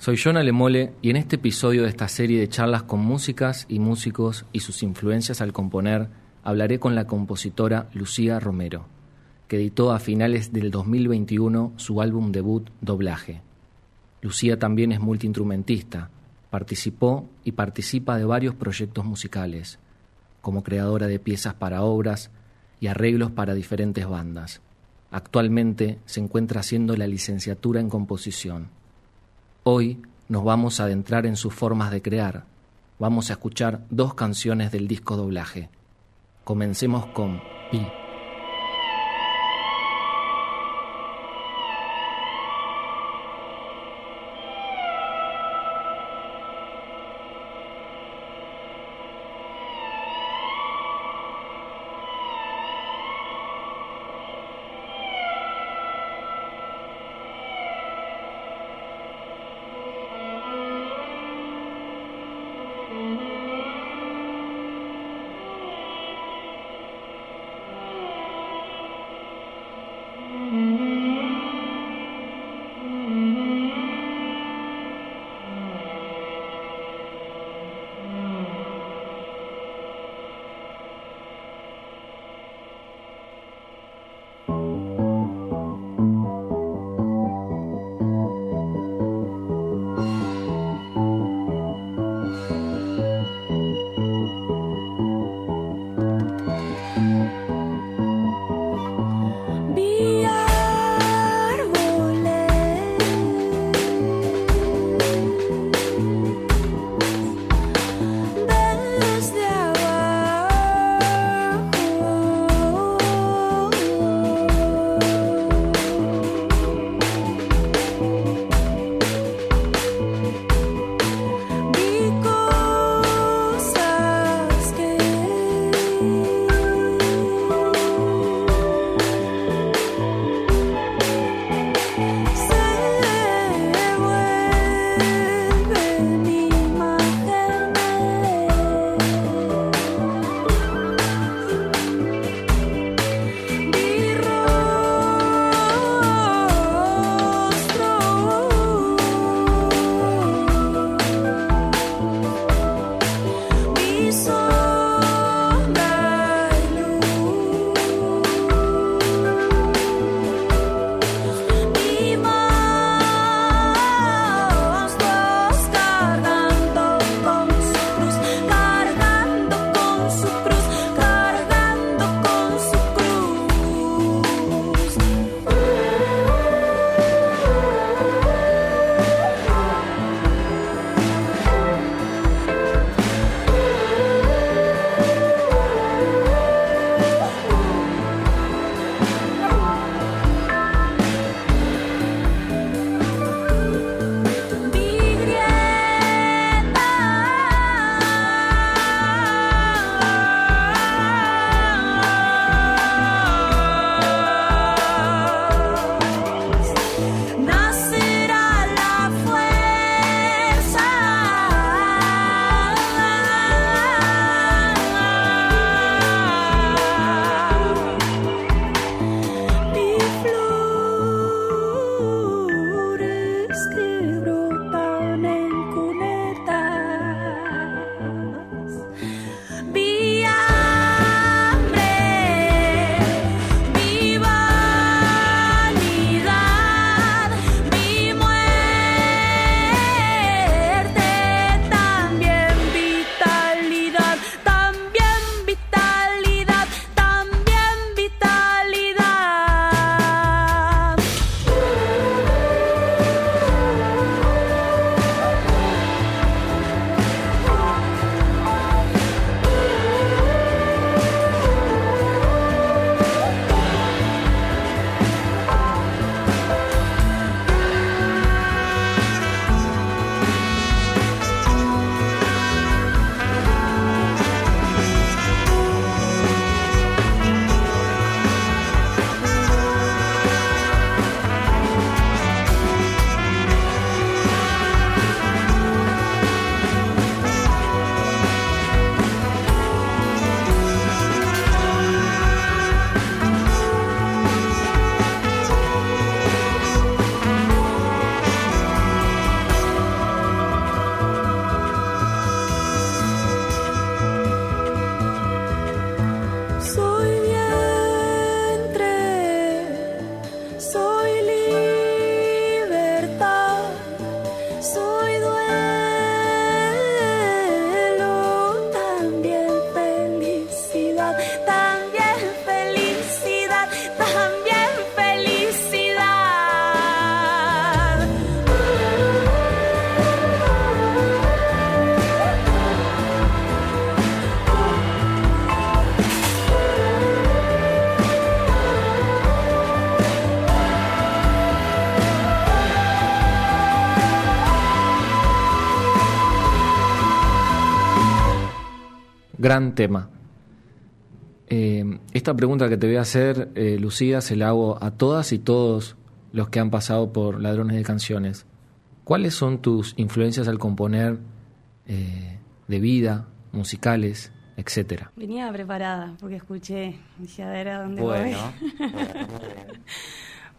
Soy John Alemole y en este episodio de esta serie de charlas con músicas y músicos y sus influencias al componer, hablaré con la compositora Lucía Romero, que editó a finales del 2021 su álbum debut Doblaje. Lucía también es multiinstrumentista, participó y participa de varios proyectos musicales, como creadora de piezas para obras y arreglos para diferentes bandas. Actualmente se encuentra haciendo la licenciatura en composición. Hoy nos vamos a adentrar en sus formas de crear. Vamos a escuchar dos canciones del disco doblaje. Comencemos con Pi. Gran tema. Eh, esta pregunta que te voy a hacer, eh, Lucía, se la hago a todas y todos los que han pasado por Ladrones de Canciones. ¿Cuáles son tus influencias al componer eh, de vida, musicales, etcétera? Venía preparada porque escuché, dije, a ver a dónde bueno, voy.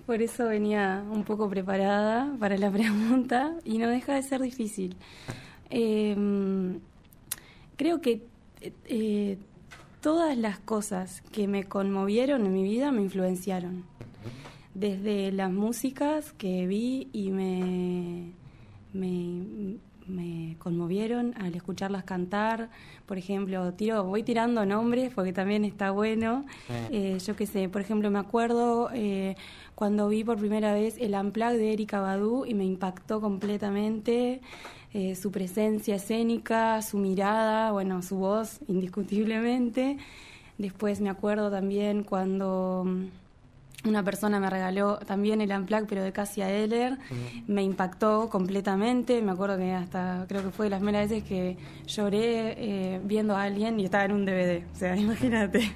Por eso venía un poco preparada para la pregunta y no deja de ser difícil. Creo que eh, todas las cosas que me conmovieron en mi vida me influenciaron. Desde las músicas que vi y me, me, me conmovieron al escucharlas cantar. Por ejemplo, tiro, voy tirando nombres porque también está bueno. Eh, yo qué sé, por ejemplo, me acuerdo eh, cuando vi por primera vez el Unplugged de Erika Badu y me impactó completamente. Eh, su presencia escénica, su mirada, bueno, su voz, indiscutiblemente. Después me acuerdo también cuando mm, una persona me regaló también el Unplugged, pero de Cassia Eller. Me impactó completamente. Me acuerdo que hasta creo que fue de las primeras veces que lloré eh, viendo a alguien y estaba en un DVD. O sea, imagínate.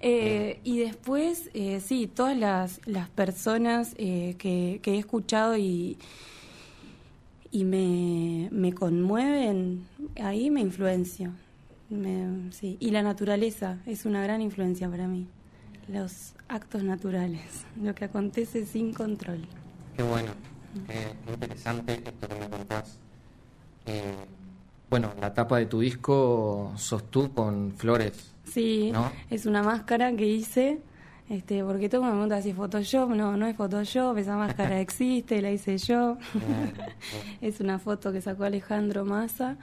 Eh, y después, eh, sí, todas las, las personas eh, que, que he escuchado y, y me, me conmueven, ahí me influencio. Me, sí. Y la naturaleza es una gran influencia para mí. Los actos naturales, lo que acontece sin control. Qué bueno, qué, interesante esto que me contás. Eh, bueno, la tapa de tu disco sos tú con flores. Sí, ¿no? es una máscara que hice este, porque todo el mundo me pregunta si es Photoshop, no, no es Photoshop, esa máscara existe, la hice yo. es una foto que sacó Alejandro Massa.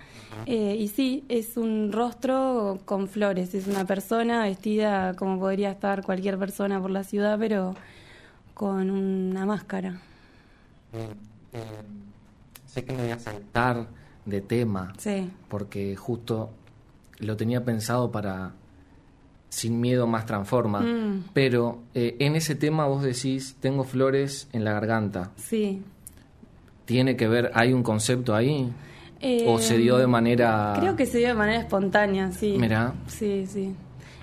Eh, y sí, es un rostro con flores, es una persona vestida como podría estar cualquier persona por la ciudad, pero con una máscara. Eh, sé que me voy a saltar de tema, Sí, porque justo lo tenía pensado para Sin Miedo Más Transforma, Mm. pero eh, en ese tema vos decís, tengo flores en la garganta. sí. ¿Tiene que ver, hay un concepto ahí? ¿O se dio de manera...? Creo que se dio de manera espontánea, sí. Mirá. Sí, sí.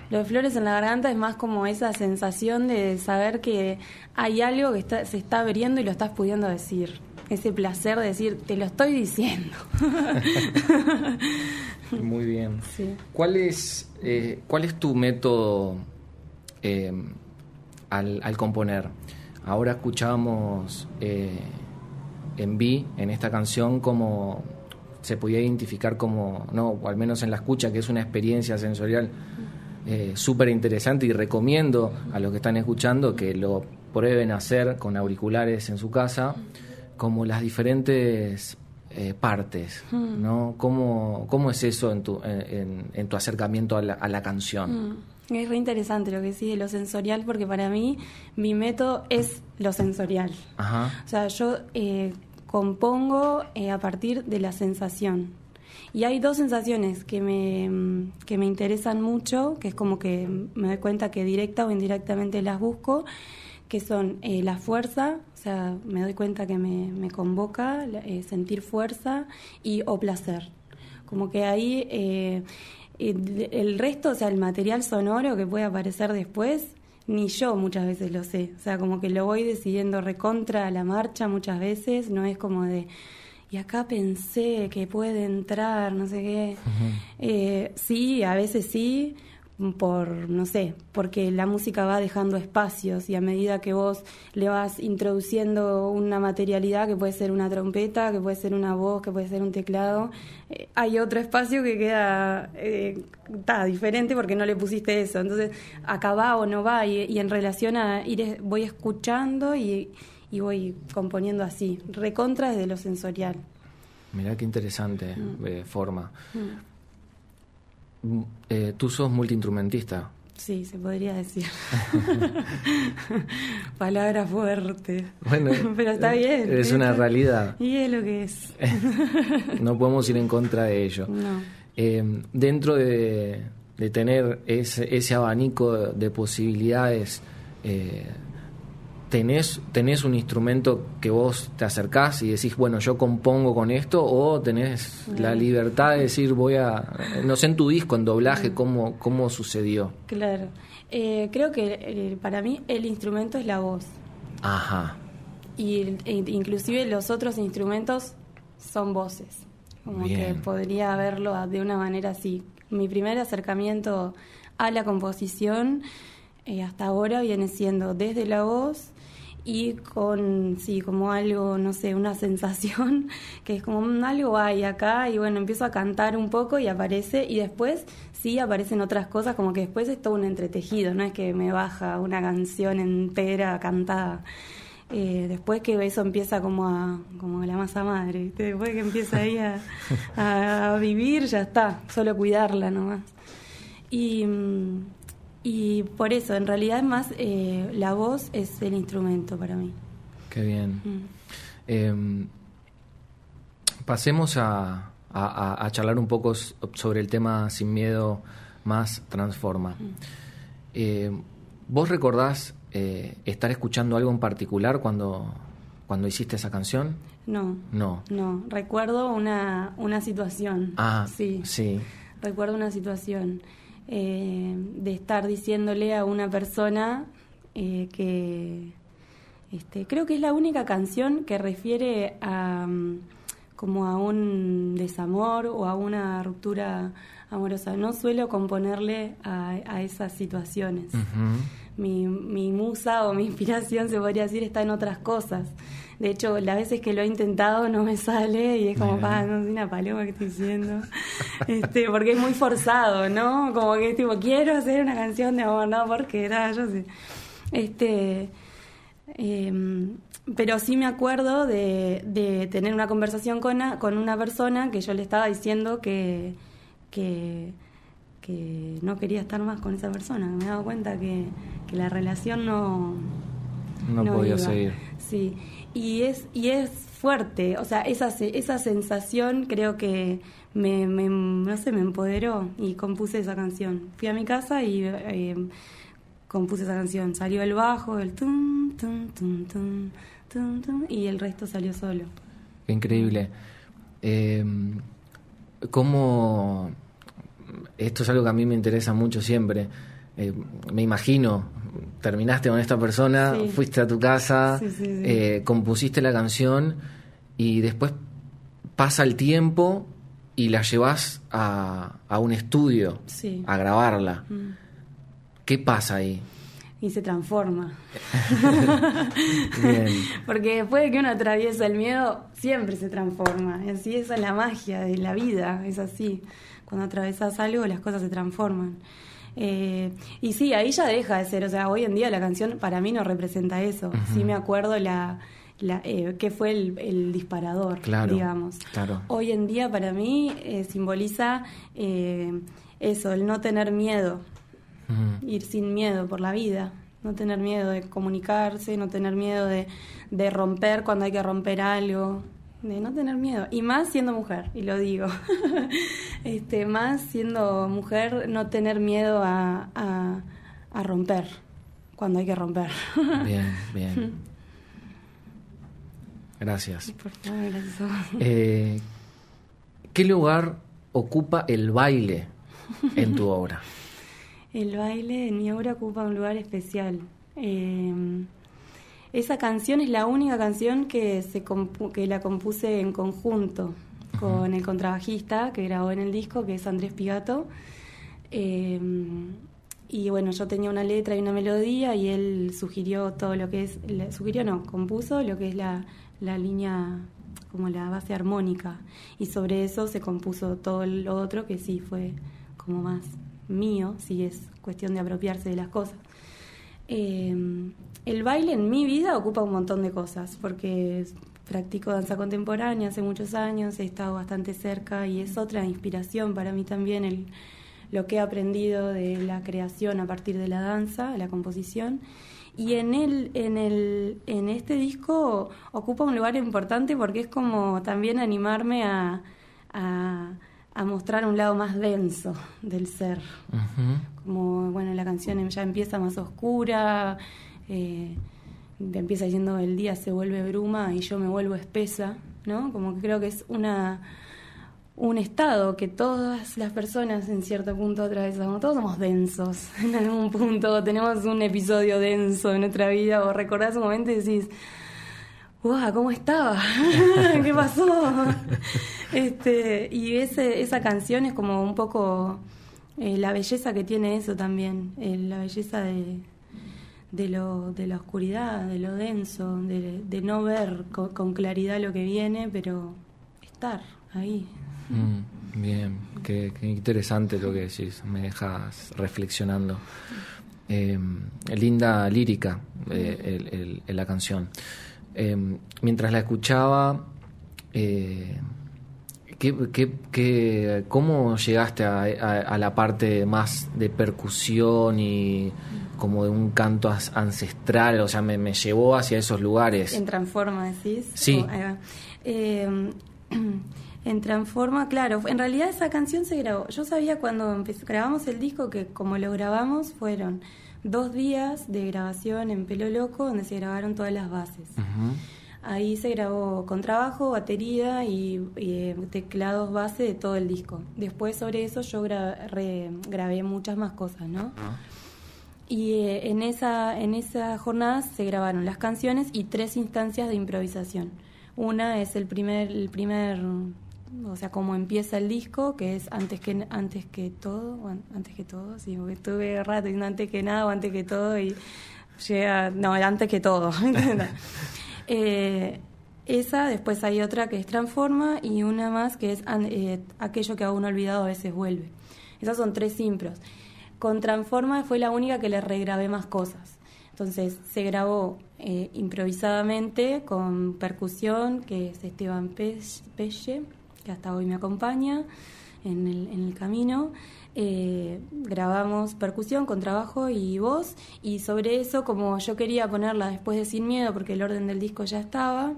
Lo de flores en la garganta es más como esa sensación de saber que hay algo que está, se está abriendo y lo estás pudiendo decir. Ese placer de decir, te lo estoy diciendo. Muy bien. sí. ¿Cuál es, eh, ¿Cuál es tu método eh, al, componer? Ahora escuchábamos eh, en Vi, en esta canción, como se podía identificar como, no, o al menos en la escucha, que es una experiencia sensorial eh, súper interesante y recomiendo a los que están escuchando que lo prueben a hacer con auriculares en su casa, como las diferentes eh, partes, ¿no? ¿Cómo, ¿Cómo es eso en tu, en, tu acercamiento a la, a la canción? Mm. Es re interesante lo que decís de lo sensorial, porque para mí mi método es lo sensorial. Ajá. O sea, yo eh, compongo eh, a partir de la sensación. Y hay dos sensaciones que me, mm, que me interesan mucho, que es como que me doy cuenta que directa o indirectamente las busco, que son eh, la fuerza, sea, me doy cuenta que me, me convoca eh, sentir fuerza y o placer. Como que ahí eh, el resto, o sea, el material sonoro que puede aparecer después, ni yo muchas veces lo sé. O sea, como que lo voy decidiendo recontra a la marcha muchas veces, no es como de, y acá pensé que puede entrar, no sé qué. Eh, sí, a veces sí, por, no sé, porque la música va dejando espacios y a medida que vos le vas introduciendo una materialidad que puede ser una trompeta, que puede ser una voz, que puede ser un teclado, eh, hay otro espacio que queda eh, ta, diferente porque no le pusiste eso. Entonces, acá va o no va y, y en relación a ir, voy escuchando y, y voy componiendo así, recontra desde lo sensorial. Mirá qué interesante eh, forma. Mm, eh, Tú sos multiinstrumentista. Sí, se podría decir. Palabra fuerte. Bueno, Pero está bien. Es una realidad. Y es lo que es. No podemos ir en contra de ello. No. Eh, dentro de, de tener ese, ese abanico de, de posibilidades, eh, ¿tenés, ¿tenés un instrumento que vos te acercás y decís, bueno, yo compongo con esto? ¿O tenés la libertad de decir, voy a, no sé, en tu disco, en doblaje, cómo, cómo sucedió? Claro. Eh, creo que eh, para mí el instrumento es la voz. Ajá. Y e, inclusive los otros instrumentos son voces. Como que podría verlo de una manera así. Mi primer acercamiento a la composición eh, hasta ahora viene siendo desde la voz y con, sí, como algo, no sé, una sensación que es como mm, algo hay acá y bueno, empiezo a cantar un poco y aparece y después sí aparecen otras cosas, como que después es todo un entretejido, no es que me baja una canción entera cantada. Eh, después que eso empieza como a como la masa madre, después que empieza ahí a, a, vivir, ya está, solo cuidarla nomás. Y, y por eso, en realidad más eh, la voz es el instrumento para mí. Qué bien. Mm. Em, pasemos a, a, charlar un poco sobre el tema Sin Miedo más Transforma. Mm. Eh, ¿Vos recordás eh, estar escuchando algo en particular cuando, cuando hiciste esa canción? No. No. No, recuerdo una, una situación. Ah, sí. Sí. Recuerdo una situación eh, de estar diciéndole a una persona eh, que este, creo que es la única canción que refiere a mm, como a un desamor o a una ruptura amorosa. No suelo componerle a, esas situaciones mi, mi musa o mi inspiración, se podría decir, está en otras cosas. De hecho, las veces que lo he intentado no me sale y es como, pa, no sé una paloma que estoy diciendo. este, porque es muy forzado, ¿no? Como que es tipo, quiero hacer una canción de amor, no, porque era, yo sé. Este, em, pero sí me acuerdo de, de tener una conversación con, con una persona que yo le estaba diciendo que, que que no quería estar más con esa persona, me he dado cuenta que, la relación no... No, podía seguir. Sí, y es, y es fuerte, o sea, esa, esa sensación creo que me, me, no sé, me empoderó y compuse esa canción. Fui a mi casa y eh, compuse esa canción. Salió el bajo, el tum, tum, tum, tum, tum, tum, y el resto salió solo. increíble. Eh, ¿Cómo esto es algo que a mí me interesa mucho siempre. Eh, me imagino, terminaste con esta persona, fuiste a tu casa, eh, compusiste la canción y después pasa el tiempo y la llevas a, a un estudio a grabarla. Mm. ¿Qué pasa ahí? Y se transforma. Porque después de que uno atraviesa el miedo, siempre se transforma. Así esa es la magia de la vida, es así cuando atravesas algo las cosas se transforman. Eh, y sí, ahí ya deja de ser, o sea, hoy en día la canción para mí no representa eso. Sí me acuerdo la, la eh, que fue el, disparador, digamos. Claro. Hoy en día para mí eh, simboliza eso, el no tener miedo, ir sin miedo por la vida. No tener miedo de comunicarse, no tener miedo de, de romper cuando hay que romper algo, de no tener miedo. Y más siendo mujer y lo digo. Este más siendo mujer no tener miedo a, a, romper cuando hay que romper. Bien bien. Gracias. Por favor, gracias eh, qué lugar ocupa el baile en tu obra el baile en mi obra ocupa un lugar especial. Eh, esa canción es la única canción que, se que la compuse en conjunto con el contrabajista que grabó en el disco, que es Andrés Pigato. Em, y bueno, yo tenía una letra y una melodía y él sugirió todo lo que es, sugirió no, compuso lo que es la, la línea como la base armónica y sobre eso se compuso todo lo otro que sí fue como más mío, si es cuestión de apropiarse de las cosas. Eh, el baile en mi vida ocupa un montón de cosas, porque practico danza contemporánea hace muchos años, he estado bastante cerca y es otra inspiración para mí también el, lo que he aprendido de la creación a partir de la danza, la composición. Y en el, en el, en este disco ocupa un lugar importante porque es como también animarme a, a, mostrar un lado más denso del ser. Como bueno, la canción ya empieza más oscura, eh, empieza diciendo el día se vuelve bruma y yo me vuelvo espesa, ¿no? Como que creo que es una un estado que todas las personas en cierto punto atravesamos. Todos somos densos en algún punto, tenemos un episodio denso en nuestra vida o recordás un momento y decís, ¡Wow! ¿Cómo estaba? ¿Qué pasó? este, y ese, esa canción es como un poco eh, la belleza que tiene eso también, eh, la belleza de, de, lo, de la oscuridad, de lo denso, de, no ver con, claridad lo que viene, pero estar ahí. Mm, bien, qué, interesante lo que decís, me dejas reflexionando. Eh, linda lírica eh, la canción. Eh, mientras la escuchaba, ¿qué, cómo llegaste a, la parte más de percusión y como de un canto ancestral? O sea, me, llevó hacia esos lugares. En Transforma, decís. Sí. Eh, en Transforma, claro, en realidad esa canción se grabó. Yo sabía cuando grabamos el disco que como lo grabamos fueron dos días de grabación en Pelo Loco donde se grabaron todas las bases. Ahí se grabó con trabajo, batería y, eh, teclados base de todo el disco. Después sobre eso yo grabé muchas más cosas, ¿no? Y eh, en, esa, en esa jornada se grabaron las canciones y tres instancias de improvisación. Una es el primer, el primer o sea, cómo empieza el disco, que es antes que antes que todo, antes que todo, sí, porque estuve rato diciendo antes que nada o antes que todo y llega, no, antes que todo. eh, esa, después hay otra que es Transforma y una más que es eh, aquello que a uno olvidado a veces vuelve. Esas son tres impros. Con Transforma fue la única que le regrabé más cosas. Entonces se grabó eh, improvisadamente con percusión, que es Esteban Pelle, que hasta hoy me acompaña en el, en el camino. Eh, grabamos percusión con trabajo y voz y sobre eso como yo quería ponerla después de Sin Miedo porque el orden del disco ya estaba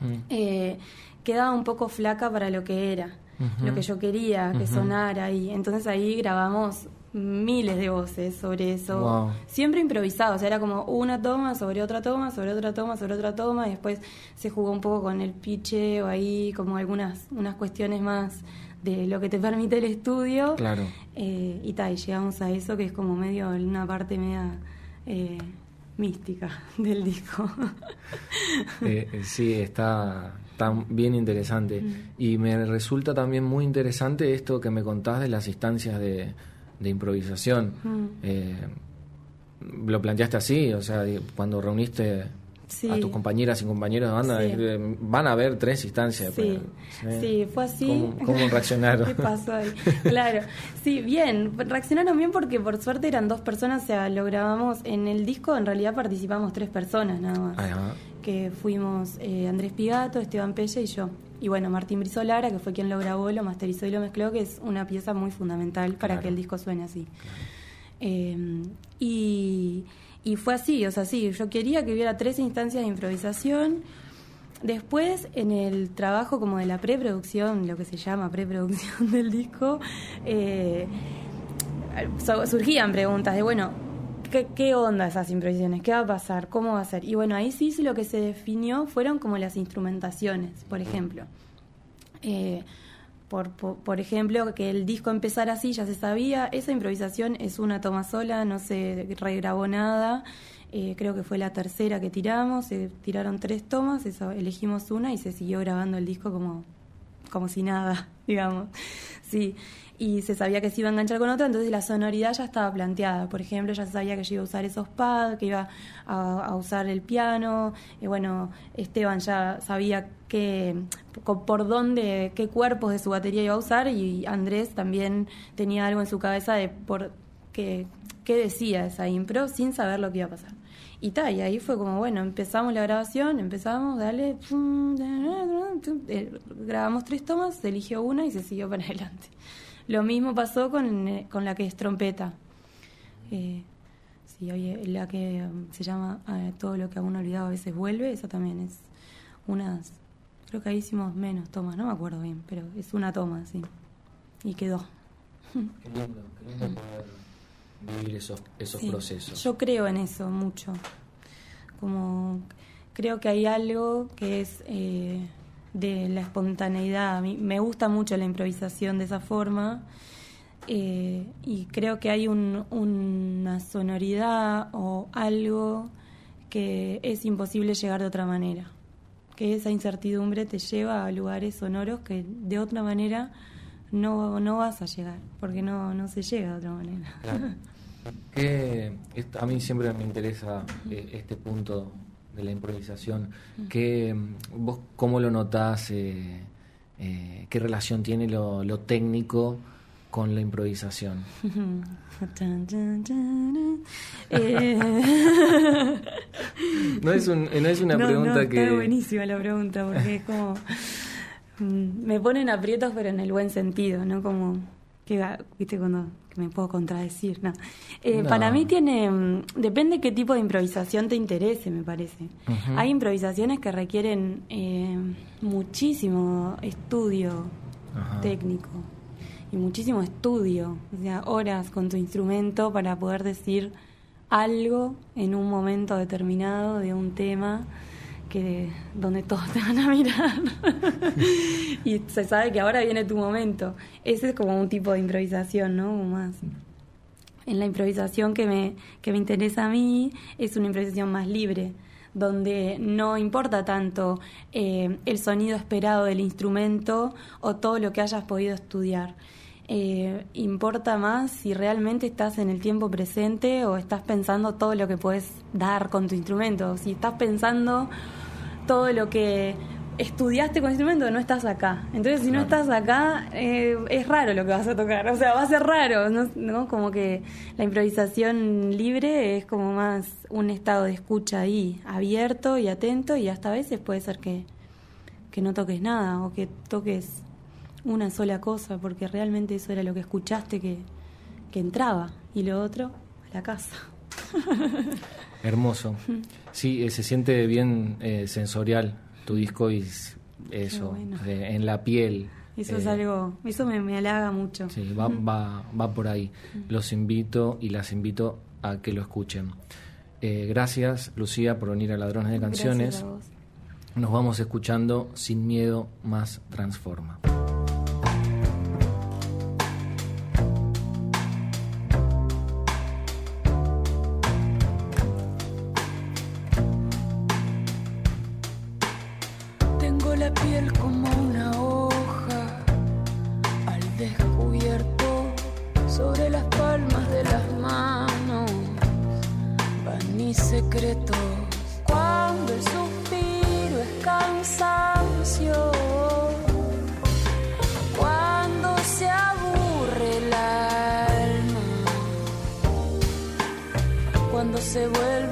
mm. eh, quedaba un poco flaca para lo que era lo que yo quería que sonara y entonces ahí grabamos miles de voces sobre eso, siempre improvisado, o sea, era como una toma sobre otra toma, sobre otra toma, sobre otra toma, y después se jugó un poco con el piche o ahí como algunas unas cuestiones más de lo que te permite el estudio. Claro. Eh, y tal, y llegamos a eso que es como medio una parte media eh, mística del disco. Eh, sí, está, bien interesante. Mm. Y me resulta también muy interesante esto que me contás de las instancias de de improvisación. Mm. Eh, ¿Lo planteaste así? O sea, cuando reuniste a tus compañeras y compañeros de banda, eh, van a haber tres instancias. Sí, sí fue así. ¿Cómo, reaccionaron? ¿Qué pasó ahí? Claro, sí, bien, reaccionaron bien porque por suerte eran dos personas, o sea, lo grabamos en el disco, en realidad participamos tres personas nada más. Que fuimos eh, Andrés Pigato, Esteban Pelle y yo. Y bueno, Martín Brizolara, que fue quien lo grabó, lo masterizó y lo mezcló, que es una pieza muy fundamental para que el disco suene así. Eh, y, fue así, o sea, sí, yo quería que hubiera tres instancias de improvisación. Después, en el trabajo como de la preproducción, lo que se llama preproducción del disco, eh, surgían preguntas de, bueno, ¿qué, onda esas improvisaciones? ¿Qué va a pasar? ¿Cómo va a ser? Y bueno, ahí sí, lo que se definió fueron como las instrumentaciones, por ejemplo. Eh, por, por, ejemplo, que el disco empezara así, ya se sabía, esa improvisación es una toma sola, no se regrabó nada, eh, creo que fue la tercera que tiramos, se tiraron tres tomas, eso, elegimos una y se siguió grabando el disco como, como si nada, digamos. Sí, y se sabía que se iba a enganchar con otra, entonces la sonoridad ya estaba planteada. Por ejemplo, ya se sabía que yo iba a usar esos pads, que iba a, usar el piano, y bueno, Esteban ya sabía que, por dónde, qué cuerpos de su batería iba a usar, y Andrés también tenía algo en su cabeza de por qué, qué decía esa impro sin saber lo que iba a pasar. Y tal, y ahí fue como, bueno, empezamos la grabación, empezamos, dale, eh, grabamos tres tomas, se eligió una y se siguió para adelante. Lo mismo pasó con, eh, con la que es trompeta. Eh, sí, la que um, se llama eh, Todo lo que aún olvidado a veces vuelve, esa también es unas, creo que ahí hicimos menos tomas, no me acuerdo bien, pero es una toma, sí. Y quedó. Qué lindo, qué lindo poder vivir esos, esos procesos. Yo creo en eso mucho. como creo que hay algo que es eh, de la espontaneidad. A mí me gusta mucho la improvisación de esa forma eh, y creo que hay una sonoridad o algo que es imposible llegar de otra manera. Que esa incertidumbre te lleva a lugares sonoros que de otra manera no, no vas a llegar, porque no, no se llega de otra manera. a mí siempre me interesa eh, este punto de la improvisación. que ¿Vos cómo lo notás? Eh, eh, ¿Qué relación tiene lo, técnico con la improvisación? Eh, no, es no es una pregunta que... Está buenísima la pregunta porque es como... Mm, me ponen aprietos pero en el buen sentido, ¿no? Como que, viste, cuando me puedo contradecir, eh, no. Para mí tiene, mm, depende qué tipo de improvisación te interese, me parece. Hay improvisaciones que requieren eh, muchísimo estudio técnico y muchísimo estudio, o sea, horas con tu instrumento para poder decir algo en un momento determinado de un tema que donde todos te van a mirar y se sabe que ahora viene tu momento. Ese es como un tipo de improvisación, ¿no? Más. En la improvisación que me, que me interesa a mí es una improvisación más libre, donde no importa tanto eh, el sonido esperado del instrumento o todo lo que hayas podido estudiar. Eh, importa más si realmente estás en el tiempo presente o estás pensando todo lo que puedes dar con tu instrumento. Si estás pensando todo lo que estudiaste con instrumento no estás acá. Entonces, si no estás acá, eh, es raro lo que vas a tocar. O sea, va a ser raro, ¿no? Como que la improvisación libre es como más un estado de escucha ahí, abierto y atento, y hasta a veces puede ser que, que no toques nada o que toques una sola cosa, porque realmente eso era lo que escuchaste que, que entraba, y lo otro, a la casa. Hermoso. Sí, eh, se siente bien eh, sensorial tu disco y eso, en la piel. Eso es eh, algo, eso me, me, halaga mucho. Sí, va, va, va por ahí. Los invito y las invito a que lo escuchen. gracias, Lucía, por venir a Ladrones de Canciones. Nos vamos escuchando Sin Miedo Más Transforma.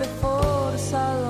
Cuando el mar